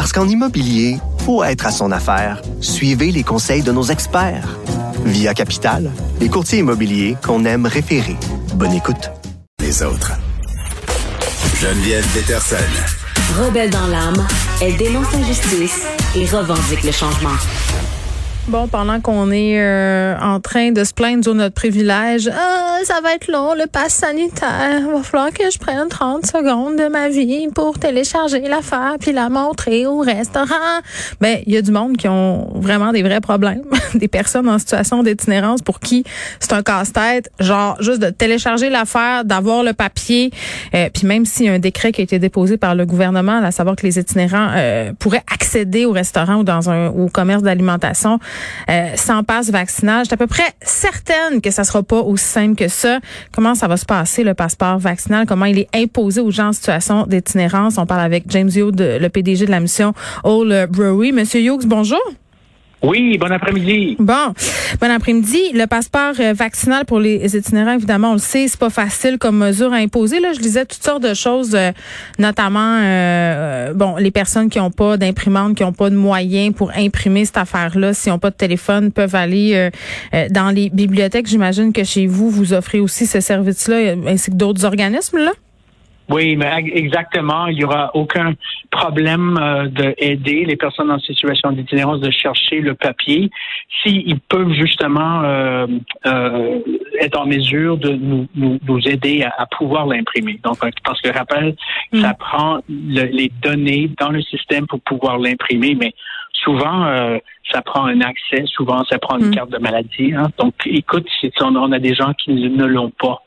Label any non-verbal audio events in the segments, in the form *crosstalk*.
Parce qu'en immobilier, faut être à son affaire. Suivez les conseils de nos experts. Via Capital, les courtiers immobiliers qu'on aime référer. Bonne écoute. Les autres. Geneviève Peterson. Rebelle dans l'âme, elle dénonce l'injustice et revendique le changement. Bon, pendant qu'on est euh, en train de se plaindre de notre privilège, ah, ça va être long, le pass sanitaire. Il va falloir que je prenne 30 secondes de ma vie pour télécharger l'affaire puis la montrer au restaurant. Ben, il y a du monde qui ont vraiment des vrais problèmes. *laughs* des personnes en situation d'itinérance pour qui c'est un casse-tête. Genre, juste de télécharger l'affaire, d'avoir le papier. Euh, puis même s'il y a un décret qui a été déposé par le gouvernement, à savoir que les itinérants euh, pourraient accéder au restaurant ou dans un au commerce d'alimentation, euh, sans passe vaccinal. Je à peu près certaine que ça sera pas aussi simple que ça. Comment ça va se passer, le passeport vaccinal? Comment il est imposé aux gens en situation d'itinérance? On parle avec James Hughes, le PDG de la mission All Brewery. Monsieur Hughes, bonjour. Oui, bon après-midi. Bon, bon après-midi. Le passeport euh, vaccinal pour les itinérants, évidemment, on le sait, c'est pas facile comme mesure à imposer. Là, je disais toutes sortes de choses, euh, notamment, euh, bon, les personnes qui n'ont pas d'imprimante, qui n'ont pas de moyens pour imprimer cette affaire-là, s'ils n'ont pas de téléphone, peuvent aller dans les bibliothèques. J'imagine que chez vous, vous offrez aussi ce service-là, ainsi que d'autres organismes, là. Oui, mais exactement. Il n'y aura aucun problème euh, d'aider les personnes en situation d'itinérance de chercher le papier s'ils peuvent justement euh, euh, être en mesure de nous, nous, nous aider à, pouvoir l'imprimer. Donc, parce que rappel, mm. ça prend les données dans le système pour pouvoir l'imprimer, mais souvent, euh, ça prend un accès, souvent, ça prend une mm. carte de maladie. Hein. Donc, écoute, on, on a des gens qui ne l'ont pas.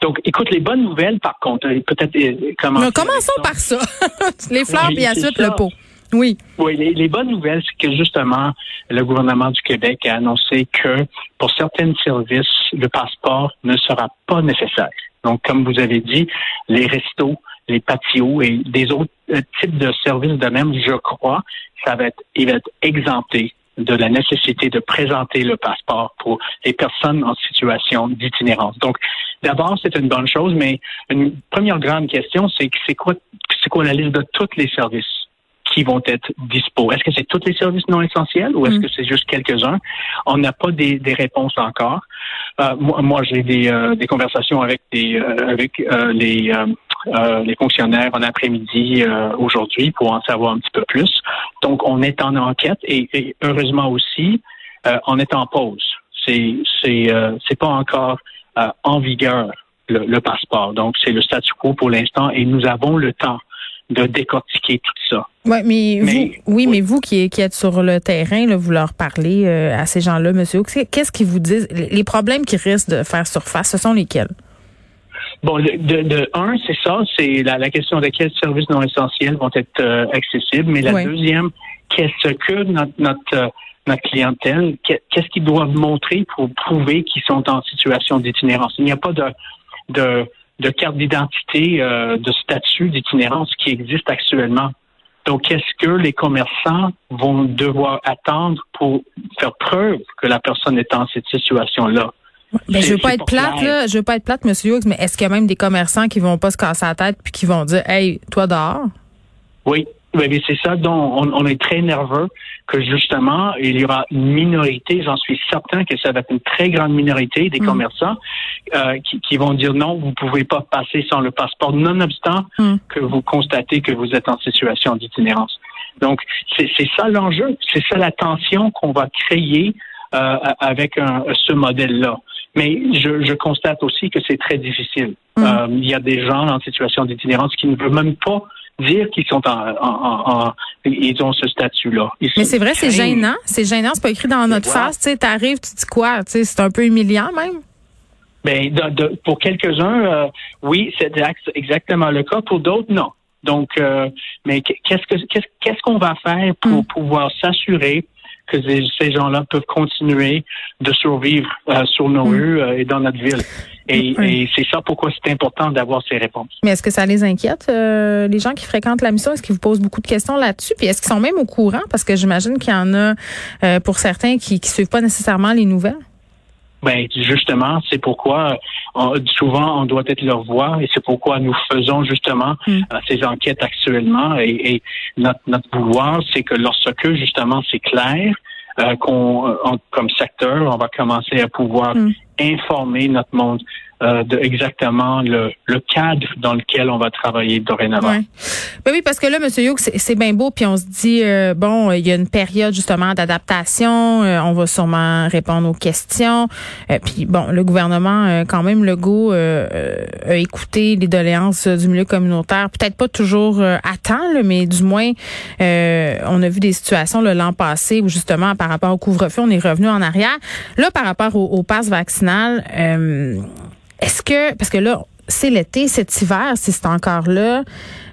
Donc, écoute, les bonnes nouvelles, par contre, euh, peut-être euh, commençons par ça. *laughs* les fleurs, puis ensuite le pot. Oui. Oui, les, bonnes nouvelles, c'est que justement, le gouvernement du Québec a annoncé que pour certains services, le passeport ne sera pas nécessaire. Donc, comme vous avez dit, les restos, les patios et des autres euh, types de services de même, je crois, ça va être, il va être exempté de la nécessité de présenter le passeport pour les personnes en situation d'itinérance. Donc, d'abord, c'est une bonne chose, mais une première grande question, c'est c'est quoi, c'est quoi la liste de tous les services qui vont être dispo? Est-ce que c'est tous les services non essentiels ou est-ce mm. que c'est juste quelques-uns? On n'a pas des, des, réponses encore. Euh, moi, moi j'ai des, euh, des conversations avec des euh, avec les les fonctionnaires en après-midi aujourd'hui pour en savoir un petit peu plus. Donc, on est en enquête et, heureusement aussi, on est en pause. C'est c'est c'est pas encore en vigueur le, le passeport. Donc, c'est le statu quo pour l'instant et nous avons le temps de décortiquer tout ça. Ouais, mais, vous, oui, mais vous qui, qui, êtes sur le terrain, là, vous leur parlez euh, à ces gens-là, monsieur. Qu'est-ce qu'ils vous disent? Les problèmes qui risquent de faire surface, ce sont lesquels? Bon, de, de, un, c'est ça, c'est la, la, question de quels services non essentiels vont être euh, accessibles. Mais la deuxième, qu'est-ce que notre, notre, euh, notre clientèle, qu'est-ce qu'ils doivent montrer pour prouver qu'ils sont en situation d'itinérance? Il n'y a pas de, de de carte d'identité, euh, de statut d'itinérance qui existe actuellement. Donc, est-ce que les commerçants vont devoir attendre pour faire preuve que la personne est en cette situation-là? Ben, je veux pas être plate, là. Je veux pas être plate, Monsieur Hughes, mais est-ce qu'il y a même des commerçants qui vont pas se casser la tête puis qui vont dire, hey, toi dehors? Oui, oui, c'est ça dont on, est très nerveux que justement, il y aura une minorité, j'en suis certain que ça va être une très grande minorité des mm. commerçants euh, qui, vont dire non, vous pouvez pas passer sans le passeport, nonobstant mm. que vous constatez que vous êtes en situation d'itinérance. Donc, c'est ça l'enjeu, c'est ça la tension qu'on va créer euh, avec ce modèle-là. Mais je, constate aussi que c'est très difficile. Mm. Euh, il y a des gens en situation d'itinérance qui ne veulent même pas dire qu'ils sont en, ils ont ce statut-là. Mais c'est vrai, c'est gênant. C'est gênant, c'est pas écrit dans notre face. Tu sais, arrives, tu dis quoi? Tu sais, c'est un peu humiliant même. Ben, pour quelques-uns, euh, oui, c'est exactement le cas. Pour d'autres, non. Donc, euh, mais qu'est-ce que qu'est-ce qu'on va faire pour Mm. pouvoir s'assurer que ces, gens-là peuvent continuer de survivre euh, sur nos Mm. rues euh, et dans notre ville. Et, Oui. et c'est ça pourquoi c'est important d'avoir ces réponses. Mais est-ce que ça les inquiète, euh, les gens qui fréquentent la mission? Est-ce qu'ils vous posent beaucoup de questions là-dessus? Puis est-ce qu'ils sont même au courant? Parce que j'imagine qu'il y en a euh, pour certains qui ne suivent pas nécessairement les nouvelles. Ben justement, c'est pourquoi on- souvent on doit être leur voix et c'est pourquoi nous faisons justement Mm. euh, ces enquêtes actuellement et, et notre, notre vouloir, c'est que lorsque justement c'est clair euh, qu'on euh, on- comme secteur, on va commencer à pouvoir Mm. informer notre monde euh, de exactement le, le cadre dans lequel on va travailler dorénavant. Ben oui, parce que là, M. Youk, c'est bien beau, puis on se dit, euh, bon, il y a une période justement d'adaptation, euh, on va sûrement répondre aux questions. Euh, puis bon, le gouvernement, euh, quand même, le goût euh, a écouté les doléances du milieu communautaire, peut-être pas toujours à temps, là, mais du moins, on a vu des situations l'an passé où justement, par rapport au couvre-feu, on est revenu en arrière. Là, par rapport au, au pass vaccinal, est-ce que, parce que là, c'est l'été, cet hiver, si c'est encore là,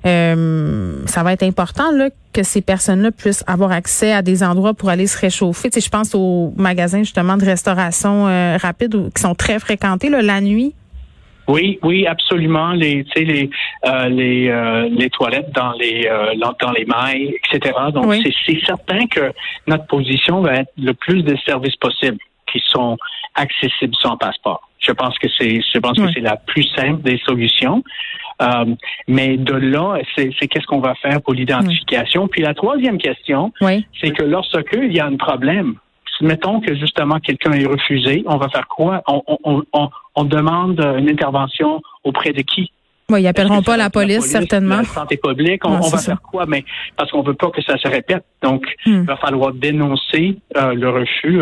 euh, ça va être important là, que ces personnes-là puissent avoir accès à des endroits pour aller se réchauffer. Tu sais, je pense aux magasins justement de restauration euh, rapide ou- qui sont très fréquentés là, la nuit. Oui, oui, absolument. Les, tu sais, les, euh, les, euh, les toilettes dans les, euh, dans les mailles, etc. Donc, Oui. c'est certain que notre position va être le plus de services possibles qui sont accessibles sans passeport. Je pense que c'est, je pense Oui. que c'est la plus simple des solutions. Euh, mais de là, c'est, qu'est-ce qu'on va faire pour l'identification? Puis la troisième question, Oui. c'est que lorsque il y a un problème, mettons que justement quelqu'un est refusé, on va faire quoi? On, on, on, on demande une intervention auprès de qui? Oui, ils appelleront pas la police, certainement. La santé publique, on, va ça. faire quoi? Mais parce qu'on veut pas que ça se répète. Donc, Hmm. il va falloir dénoncer euh, le refus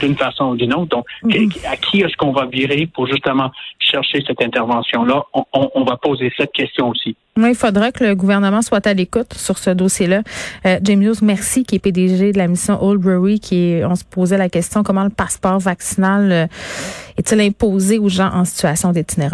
d'une façon ou d'une autre. Donc, qui- à qui est-ce qu'on va virer pour justement chercher cette intervention-là? On, on- on va poser cette question aussi. Oui, il faudra que le gouvernement soit à l'écoute sur ce dossier-là. Euh, James Hughes, merci, qui est PDG de la mission Old Brewery, qui est, on se posait la question comment le passeport vaccinal euh, est-il imposé aux gens en situation d'itinérance?